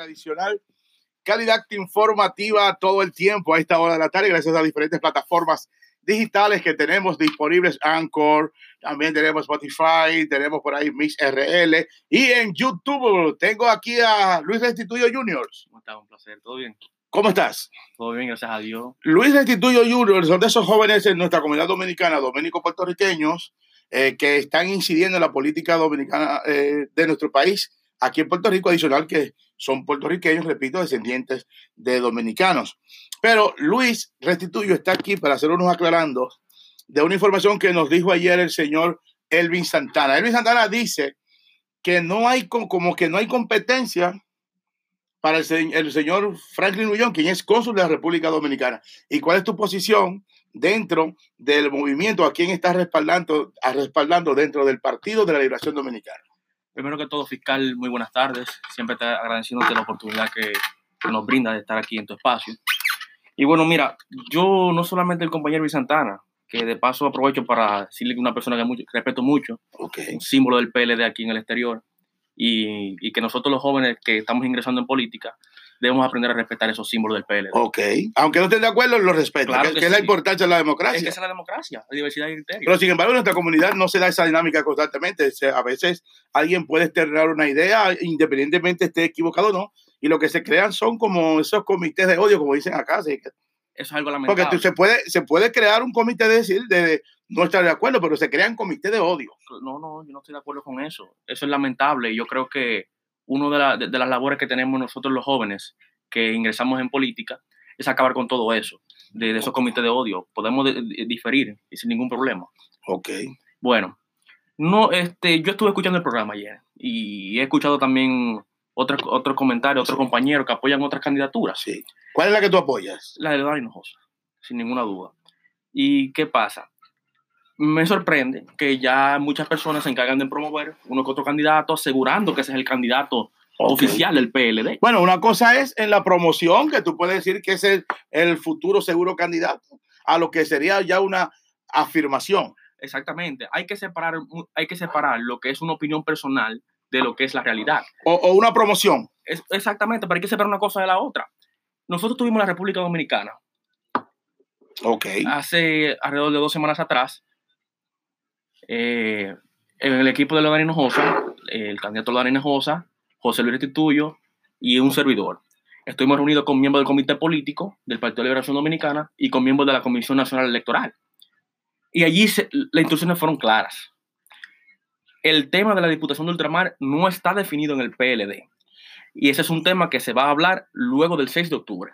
adicional. Calidad informativa todo el tiempo a esta hora de la tarde, gracias a diferentes plataformas digitales que tenemos disponibles, Anchor, también tenemos Spotify, tenemos por ahí Mix RL y en YouTube tengo aquí a Luis Restituyo Jr. ¿Cómo estás? Un placer, ¿todo bien? ¿Cómo estás? Todo bien, gracias a Dios. Luis Restituyo Jr. son de esos jóvenes en nuestra comunidad dominicana, dominicos puertorriqueños, eh, que están incidiendo en la política dominicana eh, de nuestro país aquí en Puerto Rico, adicional que son puertorriqueños, repito, descendientes de dominicanos. Pero Luis Restituyo está aquí para hacer unos aclarando de una información que nos dijo ayer el señor Elvin Santana. Elvin Santana dice que no hay como que no hay competencia para el, el señor Franklin Ullón, quien es cónsul de la República Dominicana. ¿Y cuál es tu posición dentro del movimiento? ¿A quién estás respaldando, respaldando dentro del Partido de la Liberación Dominicana? Primero que todo, fiscal, muy buenas tardes. Siempre te agradeciéndote la oportunidad que, que nos brinda de estar aquí en tu espacio. Y bueno, mira, yo no solamente el compañero Santana, que de paso aprovecho para decirle que una persona que, mucho, que respeto mucho, Okay. un símbolo del PLD aquí en el exterior, y, y, que nosotros los jóvenes que estamos ingresando en política debemos aprender a respetar esos símbolos del PLD. Ok. Aunque no estén de acuerdo, lo respeto. Claro que, es la importancia de la democracia. Es que es la democracia, la diversidad de criterios. Pero sin embargo, en nuestra comunidad no se da esa dinámica constantemente. A veces alguien puede externar una idea, independientemente esté equivocado o no, y lo que se crean son como esos comités de odio, como dicen acá. así que- Eso es algo Porque lamentable. tú- se, puede, se puede crear un comité de decir, de, de no estar de acuerdo, pero se crean comités de odio. No, no, yo no estoy de acuerdo con eso. Eso es lamentable y yo creo que una de, la- de- de las labores que tenemos nosotros los jóvenes que ingresamos en política es acabar con todo eso, de, de esos comités de odio. Podemos de- de- diferir y sin ningún problema. Ok. Bueno, no, este, yo estuve escuchando el programa ayer y he escuchado también otros otros comentarios, otros compañeros que apoyan otras candidaturas. Sí. ¿Cuál es la que tú apoyas? La de Dani Hinojosa, sin ninguna duda. ¿Y qué pasa? Me sorprende que ya muchas personas se encargan de promover uno que otro candidato, asegurando que ese es el candidato oficial del PLD. Bueno, una cosa es en la promoción, que tú puedes decir que es el, el futuro seguro candidato, a lo que sería ya una afirmación. Exactamente. Hay que separar, hay que separar lo que es una opinión personal de lo que es la realidad. O, o una promoción. Es, exactamente, pero hay que separar una cosa de la otra. Nosotros tuvimos la República Dominicana Ok. hace alrededor de dos semanas atrás, eh, en el equipo de Lodan Hinojosa, el candidato Lodan Hinojosa, José Luis Restituyo y un servidor. Estuvimos reunidos con miembros del comité político del Partido de Liberación Dominicana y con miembros de la Comisión Nacional Electoral. Y allí las instrucciones fueron claras. El tema de la Diputación de Ultramar no está definido en el PLD. Y ese es un tema que se va a hablar luego del 6 de octubre.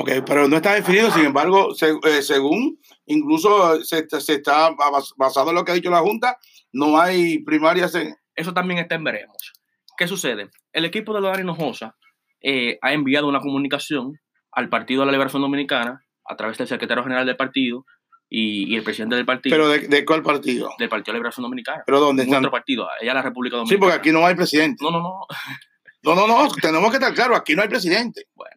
Ok, pero no está definido, sin embargo, se- eh, según incluso se, está- se está bas- basado en lo que ha dicho la Junta, no hay primarias en... Eso también está en veremos. ¿Qué sucede? El equipo de Lodan Hinojosa eh, ha enviado una comunicación al Partido de la Liberación Dominicana a través del secretario general del partido y, y el presidente del partido, ¿Pero de, de cuál partido? del Partido de la Liberación Dominicana. ¿Pero dónde están? Nuestro partido, allá la República Sí, Dominicana. porque aquí no hay presidente. No, no, no. No, no, no, tenemos que estar claros, aquí no hay presidente. Bueno,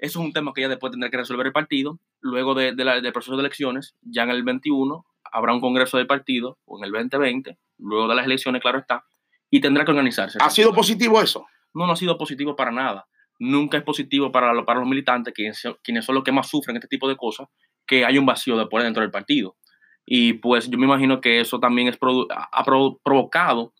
eso es un tema que ya después tendrá que resolver el partido. Luego de, de la- del proceso de elecciones, ya en el 21 habrá un congreso del partido, o en el 2020, luego de las elecciones, claro está, y tendrá que organizarse. ¿Ha sido positivo eso? no, no ha sido positivo para nada. Nunca es positivo para, lo- para los militantes, quienes, son- quienes son los que más sufren este tipo de cosas, que hay un vacío de poder dentro del partido. Y pues yo me imagino que eso también es produ- ha pro- provocado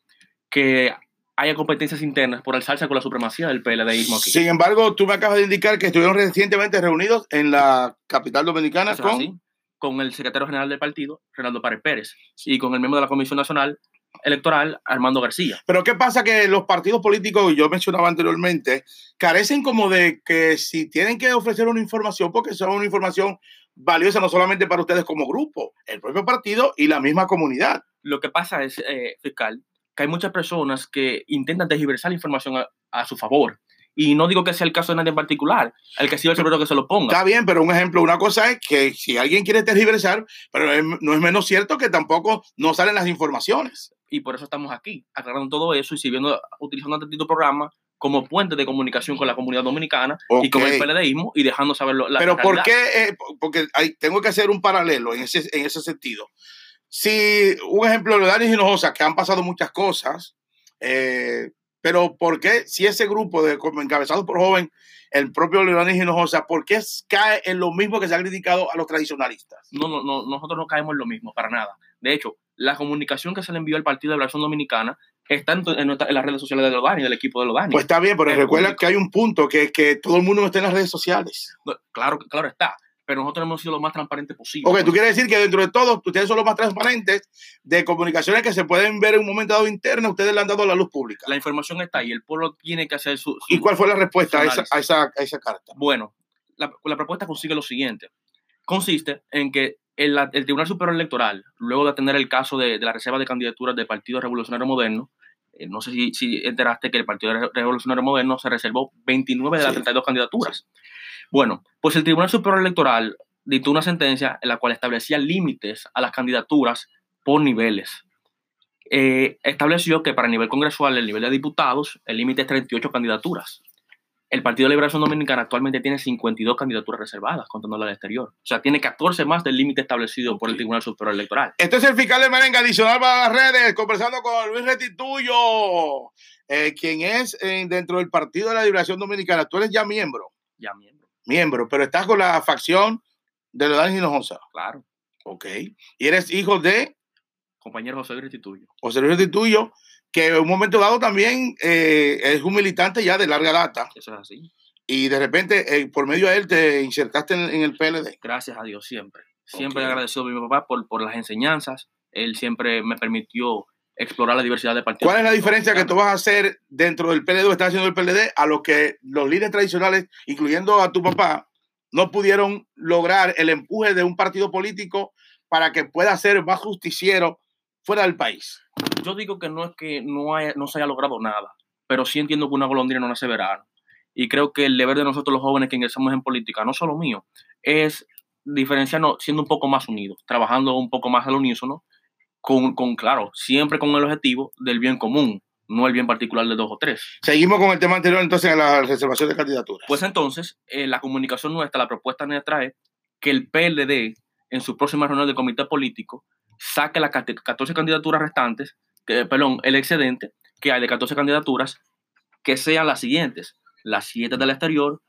que haya competencias internas por alzarse con la supremacía del PLDismo aquí. Sin embargo, tú me acabas de indicar que estuvieron recientemente reunidos en la capital dominicana con... así, con el secretario general del partido, Renaldo Párez Pérez, y con el miembro de la Comisión Nacional Electoral, Armando García. Pero ¿qué pasa? Que los partidos políticos, yo mencionaba anteriormente, carecen como de que si tienen que ofrecer una información, porque son una información valiosa no solamente para ustedes como grupo, el propio partido y la misma comunidad. Lo que pasa es, eh, fiscal, que hay muchas personas que intentan tergiversar la información a, a su favor. Y no digo que sea el caso de nadie en particular, el que sido el cerebro que se lo ponga. Está bien, pero un ejemplo, una cosa es que si alguien quiere tergiversar, pero no es menos cierto que tampoco no salen las informaciones. Y por eso estamos aquí, aclarando todo eso y sirviendo, utilizando este tipo de programa como puente de comunicación con la comunidad dominicana y con el. PLDismo y dejando saber la Pero ¿por realidad. qué? Eh, porque hay- tengo que hacer un paralelo en ese, en ese sentido. Si, un ejemplo, de Dani Hinojosa, que han pasado muchas cosas, eh, Pero ¿por qué si ese grupo de encabezados por joven, el propio Leonis Hinojosa, ¿por qué cae en lo mismo que se ha criticado a los tradicionalistas? No, no, no, nosotros no caemos en lo mismo, para nada. De hecho, la comunicación que se le envió al Partido de Liberación Dominicana está en, en, las redes sociales de Lodani, del equipo de Lodani. Pues está bien, pero recuerda que hay un punto, que, que todo el mundo no está en las redes sociales. claro, claro está pero nosotros hemos sido lo más transparentes posible. Ok, tú quieres decir que dentro de todo, ustedes son los más transparentes de comunicaciones que se pueden ver en un momento dado interno, ustedes le han dado la luz pública. La información está ahí, el pueblo tiene que hacer su... ¿Y cuál fue la respuesta a esa, a, esa, a esa, carta? Bueno, la, la, propuesta consigue lo siguiente. Consiste en que el, el, Tribunal Superior Electoral, luego de atender el caso de, de la reserva de candidaturas del Partido Revolucionario Moderno, no sé si, si, enteraste que el Partido Revolucionario Moderno se reservó 29 de las sí. 32 candidaturas. Bueno, pues el Tribunal Superior Electoral dictó una sentencia en la cual establecía límites a las candidaturas por niveles. Eh, estableció que para el nivel congresual, el nivel de diputados, el límite es 38 candidaturas. El Partido de Liberación Dominicana actualmente tiene 52 candidaturas reservadas, contando la del exterior. O sea, tiene 14 más del límite establecido por el Tribunal Superior Electoral. Este es el fiscal de Merenga, adicional para las redes, conversando con Luis Restituyo, eh, quien es eh, dentro del Partido de la Liberación Dominicana. Tú eres ya miembro. Ya miembro. Miembro, pero estás con la facción de Leodanis Hinojosa. Claro. Ok. Y eres hijo de. Compañero José Luis Restituyo. José Luis Restituyo, que en un momento dado también eh, es un militante ya de larga data. Eso es así. Y de repente, eh, por medio de él, te insertaste en, en, el PLD. Gracias a Dios, siempre. Siempre okay. agradecido a mi papá por, por las enseñanzas. Él siempre me permitió explorar la diversidad de partidos. ¿Cuál es la diferencia que tú vas a hacer dentro del PLD o estás haciendo el PLD a lo que los líderes tradicionales, incluyendo a tu papá, no pudieron lograr el empuje de un partido político para que pueda ser más justiciero fuera del país? Yo digo que no es que no, haya, no se haya logrado nada, pero sí entiendo que una golondrina no nace verano. Y creo que el deber de nosotros los jóvenes que ingresamos en política, no solo mío, es diferenciarnos siendo un poco más unidos, trabajando un poco más al unísono, con, con, claro, siempre con el objetivo del bien común, no el bien particular de dos o tres. Seguimos con el tema anterior, entonces, a la reservación de candidaturas. Pues entonces, eh, la comunicación nuestra, la propuesta nuestra es que el PLD, en su próxima reunión del comité político, saque las 14 candidaturas restantes, perdón, el excedente que hay de 14 candidaturas, que sean las siguientes: las 7 del exterior,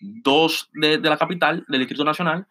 2 de, de la capital, del Distrito Nacional,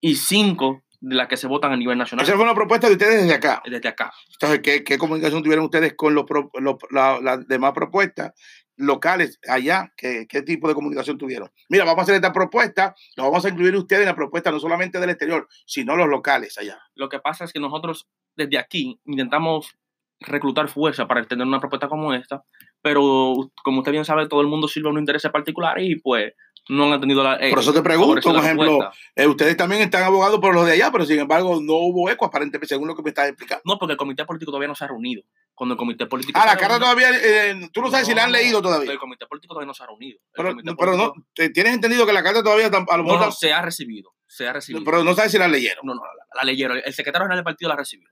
y 5 de las que se votan a nivel nacional. Esa fue una propuesta de ustedes desde acá. Desde acá. Entonces, ¿qué, qué comunicación tuvieron ustedes con los, los, la, las demás propuestas locales allá? ¿Qué, ¿Qué, tipo de comunicación tuvieron? Mira, vamos a hacer esta propuesta, lo vamos a incluir ustedes en la propuesta no solamente del exterior, sino los locales allá. Lo que pasa es que nosotros desde aquí intentamos reclutar fuerza para tener una propuesta como esta, pero como usted bien sabe, todo el mundo sirve a un interés particular y pues no han tenido la. Eh, por eso te pregunto, por ejemplo, eh, ustedes también están abogados por los de allá, pero sin embargo no hubo eco aparentemente, según lo que me estás explicando. No, porque el comité político todavía no se ha reunido. Cuando el comité político. Ah, la carta todavía. Eh, tú no sabes no, si la han leído todavía. El comité político todavía no se ha reunido. Pero, pero no, ¿tienes entendido que la carta todavía a lo mejor. No, se ha recibido. Se ha recibido. Pero no sabes si la leyeron. No, no, la, la leyeron. El secretario general del partido la recibió.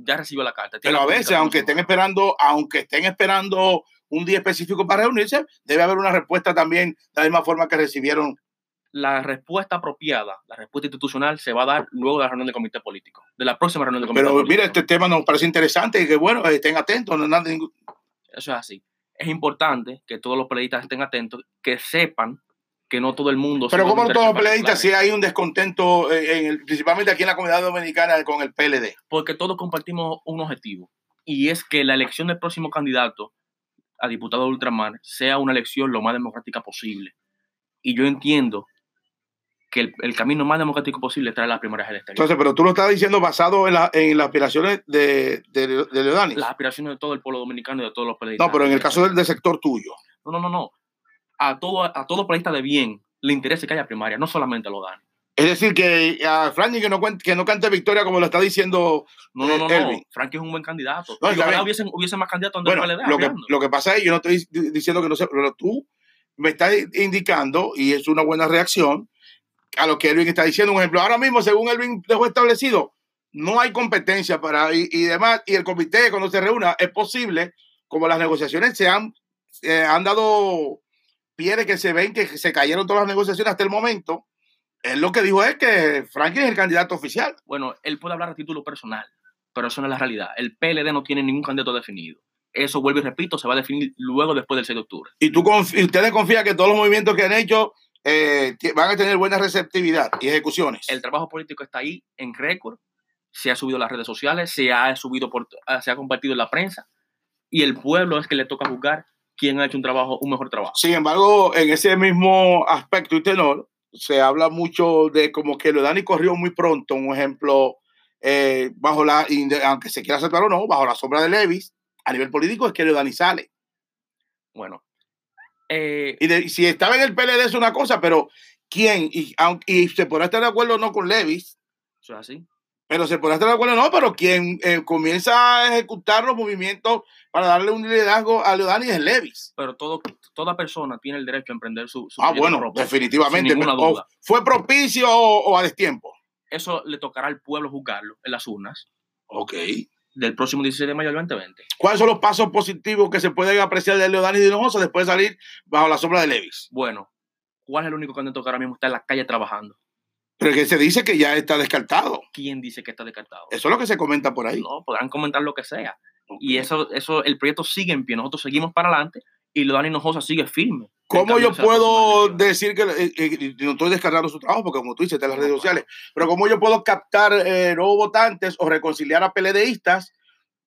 Ya recibió la carta. Pero a veces, aunque estén esperando, aunque estén esperando un día específico para reunirse, debe haber una respuesta también de la misma forma que recibieron la respuesta apropiada, la respuesta institucional, se va a dar luego de la reunión del comité político, de la próxima reunión del comité Pero político. mira, este tema nos parece interesante y que bueno, estén atentos. No, nada, ningún... Eso es así. Es importante que todos los peleadistas estén atentos, que sepan que no todo el mundo... Pero como no todos los peleadistas, si hay un descontento, en el, principalmente aquí en la comunidad dominicana con el PLD. Porque todos compartimos un objetivo, y es que la elección del próximo candidato a diputado de ultramar sea una elección lo más democrática posible. Y yo entiendo que el, el, camino más democrático posible trae las primarias del exterior. Entonces, pero tú lo estás diciendo basado en, la, en las aspiraciones de, de. Las aspiraciones de todo el pueblo dominicano y de todos los periodistas. No, pero en el caso del, del sector tuyo. No, no, no, no. A todo, a todo periodista de bien le interesa que haya primaria, no solamente a Leodani. Es decir, que a Frankie que no, que no cante victoria como lo está diciendo. No, no, no. no. Frankie es un buen candidato. No, ojalá hubiesen, hubiese más candidatos bueno, PLD, lo, que, lo que pasa es, yo no estoy diciendo que no sé, pero tú me estás indicando, y es una buena reacción, a lo que Elvin está diciendo. Un ejemplo, ahora mismo, según Elvin dejó establecido, no hay competencia para y, y demás, y el comité cuando se reúna es posible, como las negociaciones se han, eh, han dado pie de que se ven que se cayeron todas las negociaciones hasta el momento, él lo que dijo es que Franklin es el candidato oficial. Bueno, él puede hablar a título personal, pero eso no es la realidad. El PLD no tiene ningún candidato definido. Eso, vuelvo y repito, se va a definir luego después del 6 de octubre. ¿Y tú y ustedes confían que todos los movimientos que han hecho eh, van a tener buena receptividad y ejecuciones? El trabajo político está ahí en récord, se ha subido a las redes sociales, se ha subido por, se ha compartido en la prensa y el pueblo es que le toca juzgar quién ha hecho un trabajo, un mejor trabajo. Sin embargo, en ese mismo aspecto y tenor, se habla mucho de como que lo Dani corrió muy pronto, un ejemplo, eh, bajo la, aunque se quiera aceptar o no, bajo la sombra de Levis, a nivel político es que Dani sale. Bueno. Eh, y, si estaba en el PLD es una cosa, pero ¿quién? Y, y se podrá estar de acuerdo o no con Levis. Eso es así. Pero se podrá estar de acuerdo o no, pero quien eh, comienza a ejecutar los movimientos para darle un liderazgo a Leodani es Levis. Pero todo, toda persona tiene el derecho a emprender su, su Ah, bueno, definitivamente. ¿Fue propicio o, a destiempo? Eso le tocará al pueblo juzgarlo en las urnas. Ok. Del próximo 16 de mayo del 2020. ¿Cuáles son los pasos positivos que se pueden apreciar de Leodani Hinojosa después de salir bajo la sombra de Levis? Bueno, ¿cuál es el único candidato que ahora mismo está en la calle trabajando? Pero que se dice que ya está descartado. ¿Quién dice que está descartado? Eso es lo que se comenta por ahí. No, podrán comentar lo que sea. Y eso, eso, el proyecto sigue en pie. Nosotros seguimos para adelante y lo Dani Hinojosa sigue firme. ¿Cómo yo puedo decir que eh, eh, no estoy descargando su trabajo? Porque como tú dices, está en las redes sociales. Pero ¿cómo yo puedo captar eh, nuevos votantes o reconciliar a PLDistas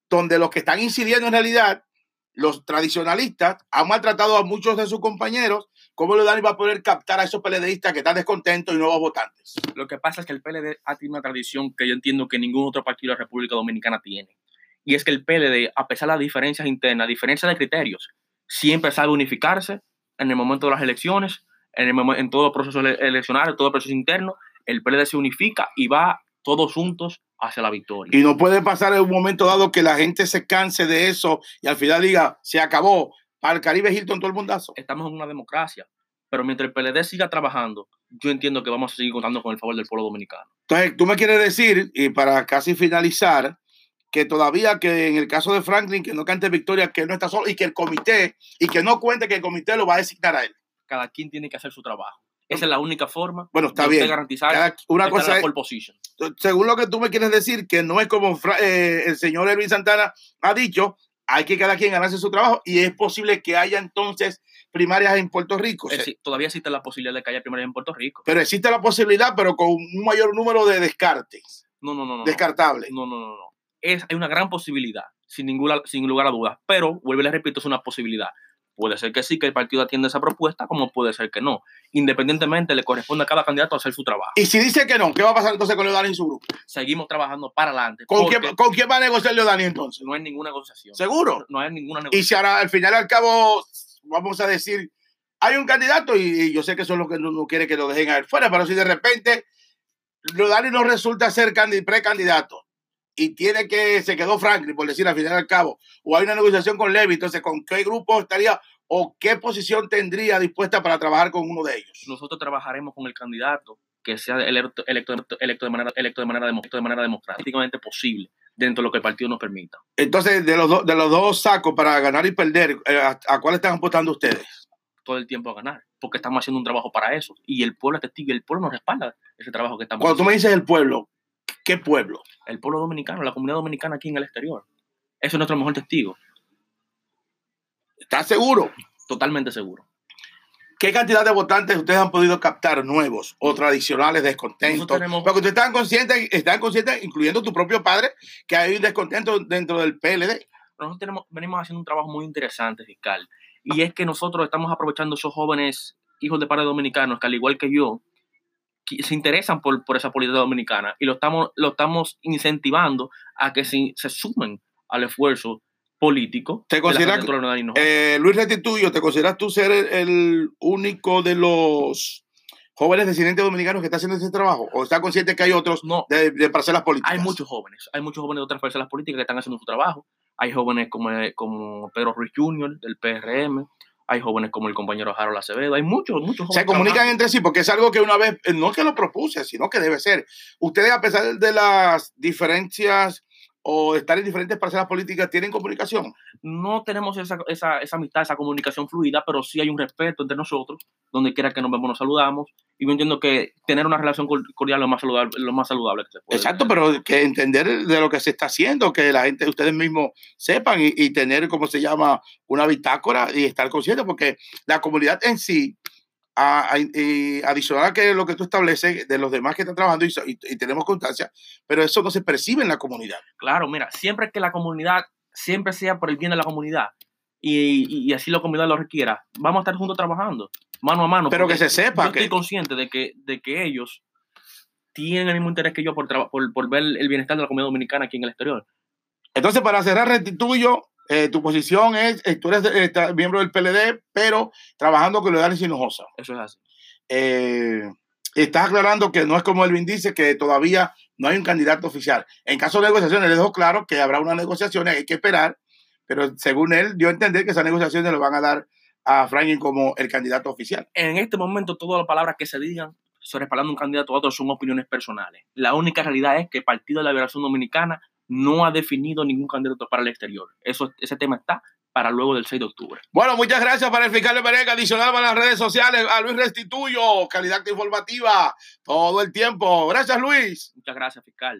donde los que están incidiendo en realidad, los tradicionalistas, han maltratado a muchos de sus compañeros ¿Cómo Dani va a poder captar a esos PLDistas que están descontentos y nuevos votantes? Lo que pasa es que el PLD ha tenido una tradición que yo entiendo que ningún otro partido de la República Dominicana tiene. Y es que el PLD, a pesar de las diferencias internas, diferencias de criterios, siempre sabe unificarse en el momento de las elecciones, en, el, en todo proceso eleccionario, todo el proceso interno. El PLD se unifica y va todos juntos hacia la victoria. Y no puede pasar en un momento dado que la gente se canse de eso y al final diga, se acabó, al Caribe Hilton todo el mundazo. Estamos en una democracia, pero mientras el PLD siga trabajando, yo entiendo que vamos a seguir contando con el favor del pueblo dominicano. Entonces, tú me quieres decir, y para casi finalizar, que todavía que en el caso de Franklin, que no cante victoria, que no está solo, y que el comité, y que no cuente que el comité lo va a designar a él. Cada quien tiene que hacer su trabajo. Esa es la única forma bueno, está bien. garantizar una cosa es, position. Según lo que tú me quieres decir, que no es como eh, el señor Elvin Santana ha dicho, hay que cada quien ganarse su trabajo y es posible que haya entonces primarias en Puerto Rico. todavía existe la posibilidad de que haya primarias en Puerto Rico. Pero existe la posibilidad, pero con un mayor número de descartes. No, no, no. no Descartable. No, no, no, no. Es, hay una gran posibilidad, sin, ninguna, sin lugar a dudas. Pero, vuelvo y le repito, es una posibilidad. Puede ser que sí, que el partido atienda esa propuesta, como puede ser que no. Independientemente, le corresponde a cada candidato hacer su trabajo. Y si dice que no, ¿qué va a pasar entonces con Leodani y su grupo? Seguimos trabajando para adelante. ¿Con, quién, ¿Con quién va a negociar Leodani entonces? No hay ninguna negociación. ¿Seguro? No hay ninguna negociación. Y si ahora, al final y al cabo, vamos a decir, hay un candidato y, yo sé que son los que no, quiere que lo dejen a él fuera, pero si de repente Leodani no resulta ser precandidato y tiene que, se quedó Franklin, por decir al final y al cabo, o hay una negociación con Levy, entonces, ¿con qué grupo estaría o qué posición tendría dispuesta para trabajar con uno de ellos? Nosotros trabajaremos con el candidato que sea electo, electo, electo, de, manera, electo de, manera, de manera democráticamente posible dentro de lo que el partido nos permita. Entonces, de los, de los dos sacos para ganar y perder, eh, ¿a, cuál están apostando ustedes? Todo el tiempo a ganar, porque estamos haciendo un trabajo para eso. Y el pueblo es testigo, el pueblo nos respalda ese trabajo que estamos Cuando tú me dices el pueblo, ¿qué pueblo? El pueblo dominicano, la comunidad dominicana aquí en el exterior. Eso es nuestro mejor testigo. ¿Estás seguro? Totalmente seguro. ¿Qué cantidad de votantes ustedes han podido captar nuevos o tradicionales descontentos? Porque ustedes están conscientes, están conscientes, incluyendo tu propio padre, que hay un descontento dentro del PLD. Nosotros tenemos, venimos haciendo un trabajo muy interesante, fiscal, y es que nosotros estamos aprovechando esos jóvenes hijos de padres dominicanos que al igual que yo, se interesan por, por, esa política dominicana y lo estamos, lo estamos incentivando a que se, se sumen al esfuerzo político. ¿Te consideras, eh, Luis Retituyo, ¿te consideras tú ser el, único de los jóvenes residentes dominicanos que está haciendo ese trabajo? ¿O está consciente que hay otros no, de, de, parcelas políticas? Hay muchos jóvenes, hay muchos jóvenes de otras parcelas políticas que están haciendo su trabajo. Hay jóvenes como, como Pedro Ruiz Jr., del PRM, hay jóvenes como el compañero Harold Acevedo, hay muchos, muchos jóvenes. Se comunican entre sí, porque es algo que una vez, no que lo propuse, sino que debe ser. Ustedes, a pesar de las diferencias o estar en diferentes parcelas políticas tienen comunicación? No tenemos esa, esa, esa, amistad, esa comunicación fluida, pero sí hay un respeto entre nosotros, donde quiera que nos vemos nos saludamos, y yo entiendo que tener una relación cordial es lo más saludable, lo más saludable que se puede. Exacto, pero que entender de lo que se está haciendo, que la gente, ustedes mismos sepan y, y tener, como se llama, una bitácora y estar conscientes, porque la comunidad en sí a, adicional a que lo que tú estableces de los demás que están trabajando y, tenemos constancia, pero eso no se percibe en la comunidad. Claro, mira, siempre que la comunidad, siempre sea por el bien de la comunidad y, y así la comunidad lo requiera, vamos a estar juntos trabajando, mano a mano. Pero que se sepa. Yo estoy consciente de que, de que ellos tienen el mismo interés que yo por, por, por ver el bienestar de la comunidad dominicana aquí en el exterior. Entonces, para cerrar, restituyo eh, tu posición es, eh, tú eres eh, miembro del PLD, pero trabajando con Leodán Hinojosa. Eso es así. estás aclarando que no es como Elvin dice, que todavía no hay un candidato oficial. En caso de negociaciones, le dejo claro que habrá unas negociaciones, hay que esperar, pero según él dio a entender que esas negociaciones le van a dar a Franklin como el candidato oficial. En este momento, todas las palabras que se digan sobre respaldando un candidato a otro son opiniones personales. La única realidad es que el Partido de la Liberación Dominicana no ha definido ningún candidato para el exterior. Eso, ese tema está para luego del 6 de octubre. Bueno, muchas gracias para el fiscal de Pereca, adicional para las redes sociales, a Luis Restituyo, calidad informativa, todo el tiempo. Gracias, Luis. Muchas gracias, fiscal.